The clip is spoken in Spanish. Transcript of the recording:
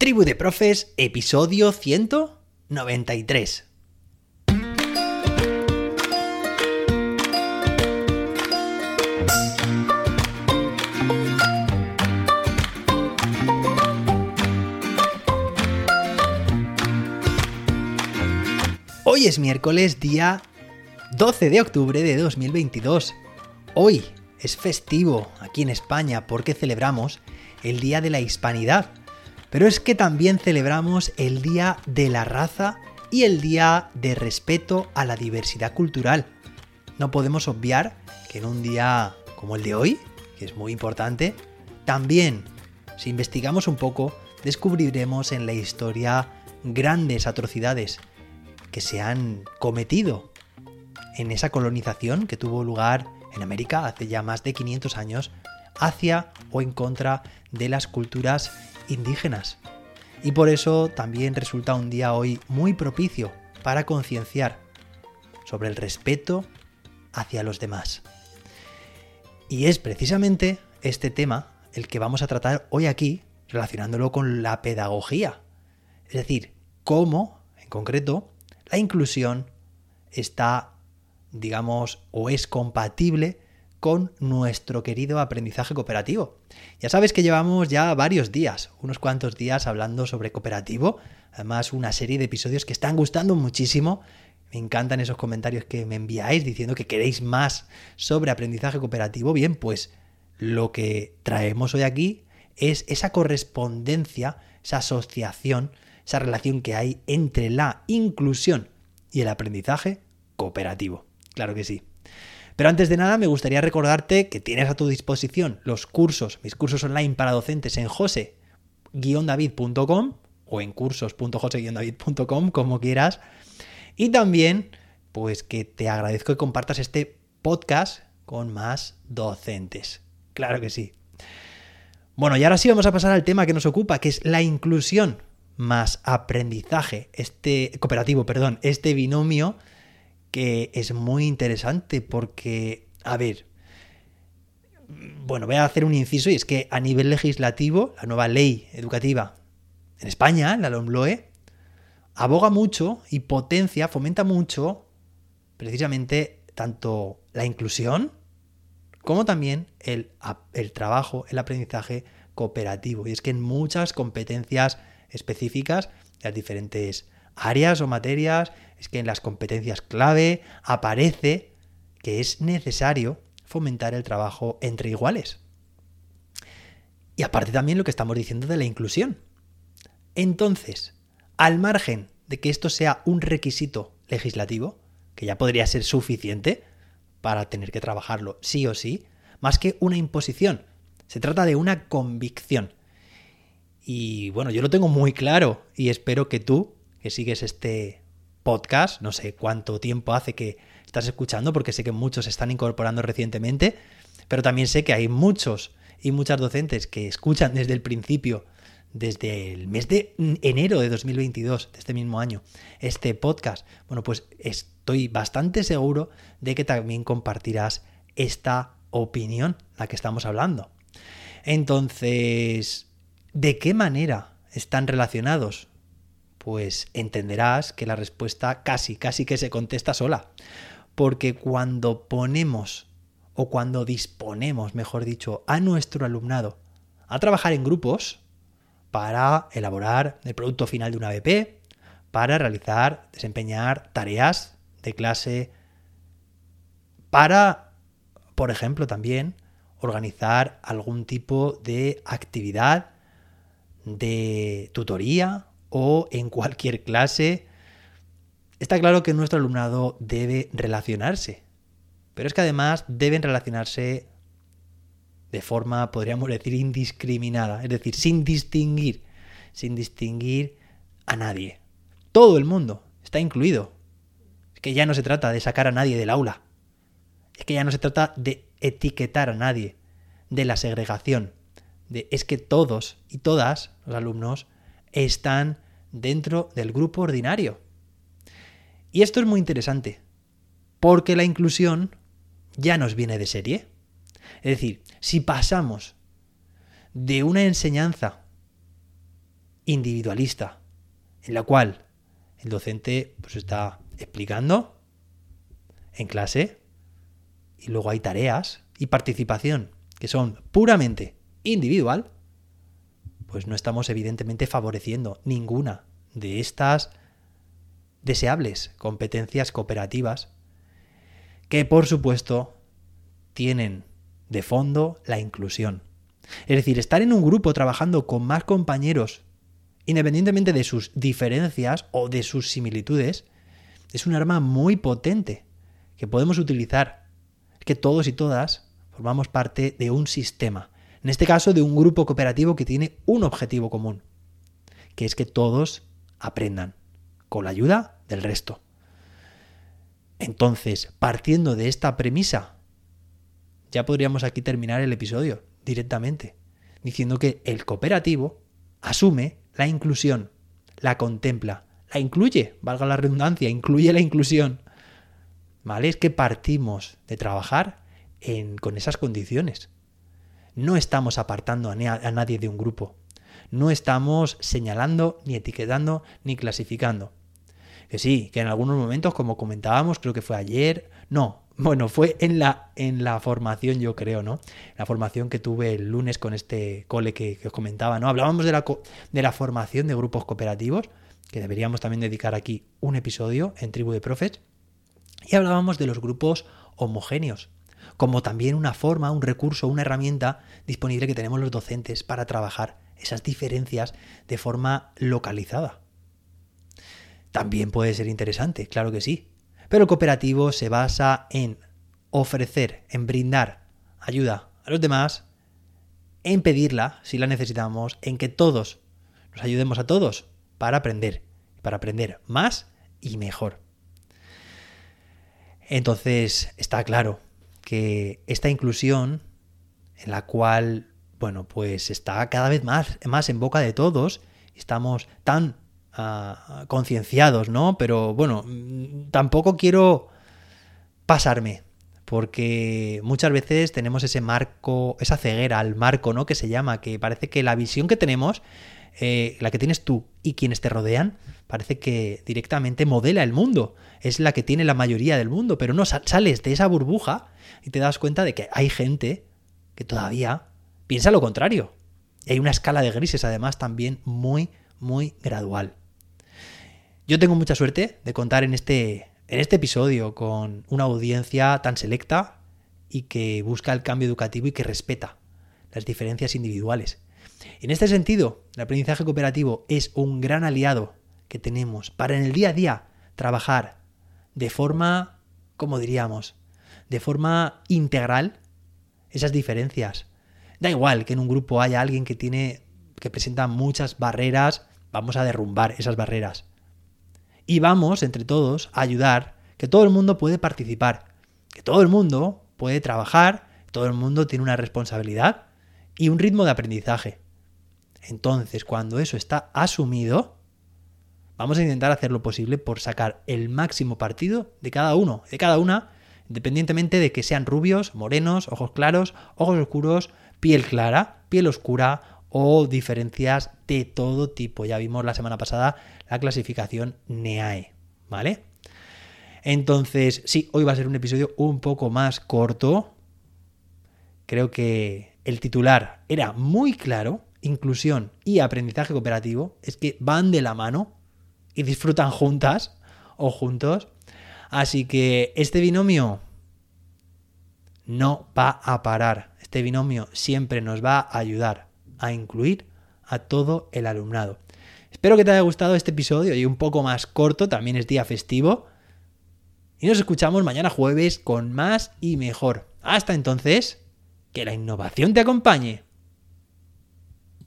Tribu de Profes, episodio 193. Hoy es miércoles, día 12 de octubre de 2022. Hoy es festivo aquí en España porque celebramos el Día de la Hispanidad pero es que también celebramos el Día de la Raza y el Día de Respeto a la Diversidad Cultural. No podemos obviar que en un día como el de hoy, que es muy importante, también, si investigamos un poco, descubriremos en la historia grandes atrocidades que se han cometido en esa colonización que tuvo lugar en América hace ya más de 500 años hacia o en contra de las culturas indígenas. Y por eso también resulta un día hoy muy propicio para concienciar sobre el respeto hacia los demás. Y es precisamente este tema el que vamos a tratar hoy aquí, relacionándolo con la pedagogía. Es decir, cómo, en concreto, la inclusión está, digamos, o es compatible con nuestro querido aprendizaje cooperativo. Ya sabes que llevamos ya varios días, unos cuantos días hablando sobre cooperativo, además una serie de episodios que están gustando muchísimo. Me encantan esos comentarios que me enviáis diciendo que queréis más sobre aprendizaje cooperativo. Bien, pues lo que traemos hoy aquí es esa correspondencia, esa asociación, esa relación que hay entre la inclusión y el aprendizaje cooperativo. Claro que sí. Pero antes de nada me gustaría recordarte que tienes a tu disposición los cursos, mis cursos online para docentes en jose-david.com o en cursos.jose-david.com, como quieras. Y también, pues que te agradezco que compartas este podcast con más docentes. Claro que sí. Bueno, y ahora sí vamos a pasar al tema que nos ocupa, que es la inclusión más aprendizaje, este cooperativo, perdón, este binomio que es muy interesante porque, a ver, bueno, voy a hacer un inciso y es que a nivel legislativo, la nueva ley educativa en España, la LOMLOE, aboga mucho y potencia, fomenta mucho precisamente tanto la inclusión como también el, el trabajo, el aprendizaje cooperativo. Y es que en muchas competencias específicas, las diferentes áreas o materias, es que en las competencias clave aparece que es necesario fomentar el trabajo entre iguales. Y aparte también lo que estamos diciendo de la inclusión. Entonces, al margen de que esto sea un requisito legislativo, que ya podría ser suficiente para tener que trabajarlo sí o sí, más que una imposición, se trata de una convicción. Y bueno, yo lo tengo muy claro y espero que tú que sigues este podcast, no sé cuánto tiempo hace que estás escuchando, porque sé que muchos se están incorporando recientemente, pero también sé que hay muchos y muchas docentes que escuchan desde el principio, desde el mes de enero de 2022, de este mismo año, este podcast. Bueno, pues estoy bastante seguro de que también compartirás esta opinión, la que estamos hablando. Entonces, ¿de qué manera están relacionados pues entenderás que la respuesta casi, casi que se contesta sola. Porque cuando ponemos, o cuando disponemos, mejor dicho, a nuestro alumnado a trabajar en grupos para elaborar el producto final de una BP, para realizar, desempeñar tareas de clase, para, por ejemplo, también organizar algún tipo de actividad de tutoría o en cualquier clase, está claro que nuestro alumnado debe relacionarse. Pero es que además deben relacionarse de forma, podríamos decir, indiscriminada, es decir, sin distinguir, sin distinguir a nadie. Todo el mundo está incluido. Es que ya no se trata de sacar a nadie del aula. Es que ya no se trata de etiquetar a nadie, de la segregación. De, es que todos y todas los alumnos están dentro del grupo ordinario. Y esto es muy interesante, porque la inclusión ya nos viene de serie. Es decir, si pasamos de una enseñanza individualista, en la cual el docente pues está explicando en clase y luego hay tareas y participación que son puramente individual, pues no estamos evidentemente favoreciendo ninguna de estas deseables competencias cooperativas que por supuesto tienen de fondo la inclusión. Es decir, estar en un grupo trabajando con más compañeros, independientemente de sus diferencias o de sus similitudes, es un arma muy potente que podemos utilizar. Que todos y todas formamos parte de un sistema, en este caso de un grupo cooperativo que tiene un objetivo común, que es que todos aprendan, con la ayuda del resto. Entonces, partiendo de esta premisa, ya podríamos aquí terminar el episodio directamente, diciendo que el cooperativo asume la inclusión, la contempla, la incluye, valga la redundancia, incluye la inclusión. ¿Vale? Es que partimos de trabajar con esas condiciones. No estamos apartando a nadie de un grupo. No estamos señalando, ni etiquetando, ni clasificando. Que sí, que en algunos momentos, como comentábamos, creo que fue ayer, no, bueno, fue en la, en la formación, yo creo, ¿no? La formación que tuve el lunes con este cole que, os comentaba, ¿no? Hablábamos de la, de la formación de grupos cooperativos, que deberíamos también dedicar aquí un episodio en Tribu de Profes, y hablábamos de los grupos homogéneos, como también una forma, un recurso, una herramienta disponible que tenemos los docentes para trabajar esas diferencias de forma localizada. También puede ser interesante, claro que sí, pero el cooperativo se basa en ofrecer, en brindar ayuda a los demás, en pedirla si la necesitamos, en que todos nos ayudemos a todos para aprender, para aprender más y mejor. Entonces está claro que esta inclusión en la cual, bueno, pues está cada vez más, más en boca de todos, estamos tan concienciados, ¿no? Pero bueno, tampoco quiero pasarme, porque muchas veces tenemos ese marco, esa ceguera al marco, ¿no? Que se llama, que parece que la visión que tenemos, eh, la que tienes tú y quienes te rodean, parece que directamente modela el mundo, es la que tiene la mayoría del mundo, pero no sales de esa burbuja y te das cuenta de que hay gente que todavía piensa lo contrario. Y hay una escala de grises además también muy, muy gradual. Yo tengo mucha suerte de contar en este, en este episodio con una audiencia tan selecta y que busca el cambio educativo y que respeta las diferencias individuales. En este sentido, el aprendizaje cooperativo es un gran aliado que tenemos para en el día a día trabajar de forma, como diríamos, de forma integral esas diferencias. Da igual que en un grupo haya alguien que tiene que presenta muchas barreras, vamos a derrumbar esas barreras y vamos, entre todos, a ayudar que todo el mundo puede participar, que todo el mundo puede trabajar, todo el mundo tiene una responsabilidad y un ritmo de aprendizaje. Entonces, cuando eso está asumido, vamos a intentar hacer lo posible por sacar el máximo partido de cada uno, de cada una, independientemente de que sean rubios, morenos, ojos claros, ojos oscuros, piel clara, piel oscura o diferencias de todo tipo. Ya vimos la semana pasada la clasificación NEAE, ¿vale? Entonces, sí, hoy va a ser un episodio un poco más corto. Creo que el titular era muy claro, inclusión y aprendizaje cooperativo, es que van de la mano y disfrutan juntas o juntos. Así que este binomio no va a parar. Este binomio siempre nos va a ayudar a incluir a todo el alumnado. Espero que te haya gustado este episodio y un poco más corto, también es día festivo. Y nos escuchamos mañana jueves con más y mejor. Hasta entonces, que la innovación te acompañe.